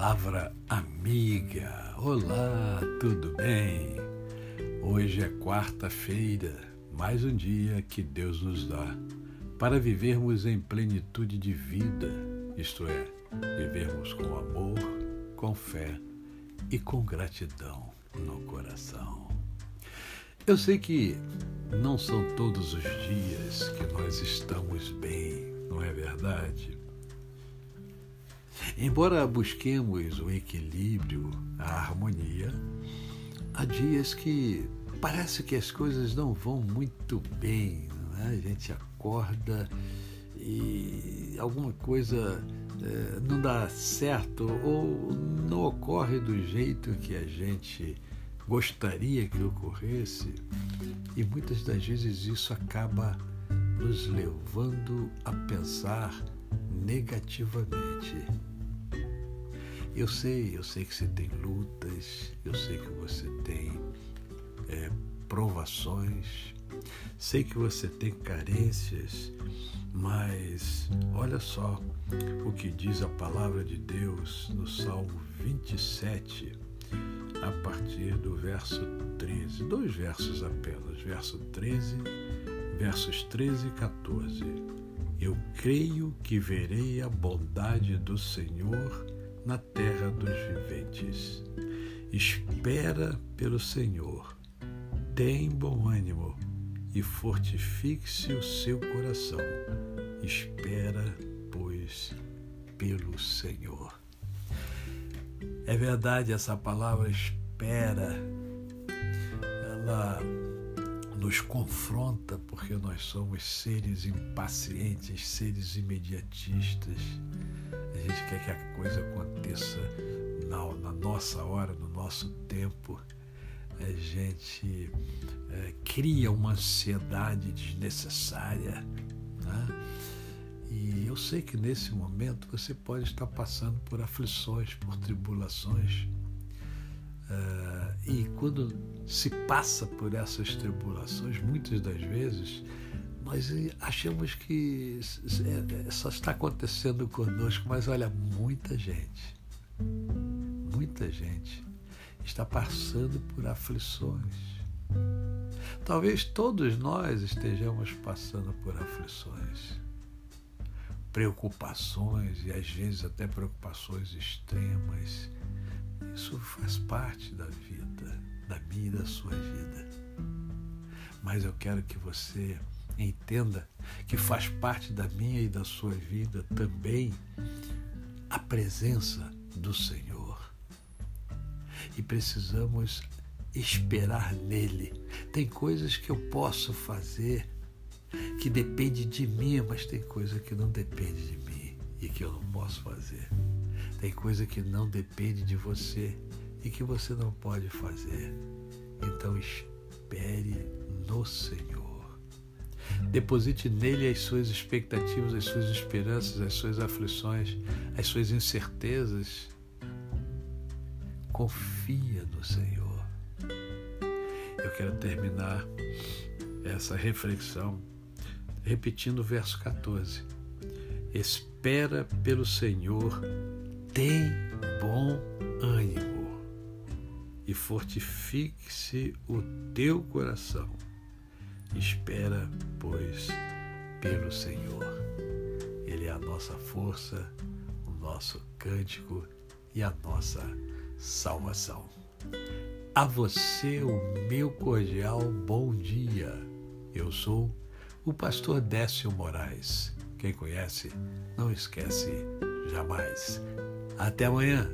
Palavra amiga. Olá, tudo bem? Hoje é quarta-feira, mais um dia que Deus nos dá para vivermos em plenitude de vida, isto é, vivermos com amor, com fé e com gratidão no coração. Eu sei que não são todos os dias que nós estamos bem, não é verdade? Embora busquemos o equilíbrio, a harmonia, há dias que parece que as coisas não vão muito bem. Né? A gente acorda e alguma coisa é, não dá certo ou não ocorre do jeito que a gente gostaria que ocorresse. E muitas das vezes isso acaba nos levando a pensar negativamente. Eu sei, eu sei que você tem lutas, eu sei que você tem é, provações, sei que você tem carências, mas olha só o que diz a palavra de Deus no Salmo 27, a partir do verso 13. Dois versos apenas, verso 13, versos 13 e 14. Eu creio que verei a bondade do Senhor na terra dos viventes. Espera pelo Senhor, tem bom ânimo e fortifique-se o seu coração. Espera, pois, pelo Senhor. É verdade, essa palavra espera, ela nos confronta porque nós somos seres impacientes, seres imediatistas quer que a coisa aconteça na, na nossa hora, no nosso tempo. A gente é, cria uma ansiedade desnecessária. Né? E eu sei que nesse momento você pode estar passando por aflições, por tribulações. Uh, e quando se passa por essas tribulações, muitas das vezes nós achamos que é, é, só está acontecendo conosco, mas olha, muita gente, muita gente está passando por aflições. Talvez todos nós estejamos passando por aflições, preocupações e às vezes até preocupações extremas. Isso faz parte da vida, da minha e da sua vida. Mas eu quero que você entenda que faz parte da minha e da sua vida também a presença do Senhor. E precisamos esperar nele. Tem coisas que eu posso fazer que depende de mim, mas tem coisa que não depende de mim e que eu não posso fazer. Tem coisa que não depende de você e que você não pode fazer. Então espere no Senhor. Deposite nele as suas expectativas, as suas esperanças, as suas aflições, as suas incertezas. Confia no Senhor. Eu quero terminar essa reflexão repetindo o verso 14. Espera pelo Senhor, tem bom ânimo e fortifique-se o teu coração Espera, pois, pelo Senhor. Ele é a nossa força, o nosso cântico e a nossa salvação. A você o meu cordial bom dia. Eu sou o pastor Décio Moraes. Quem conhece, não esquece jamais. Até amanhã.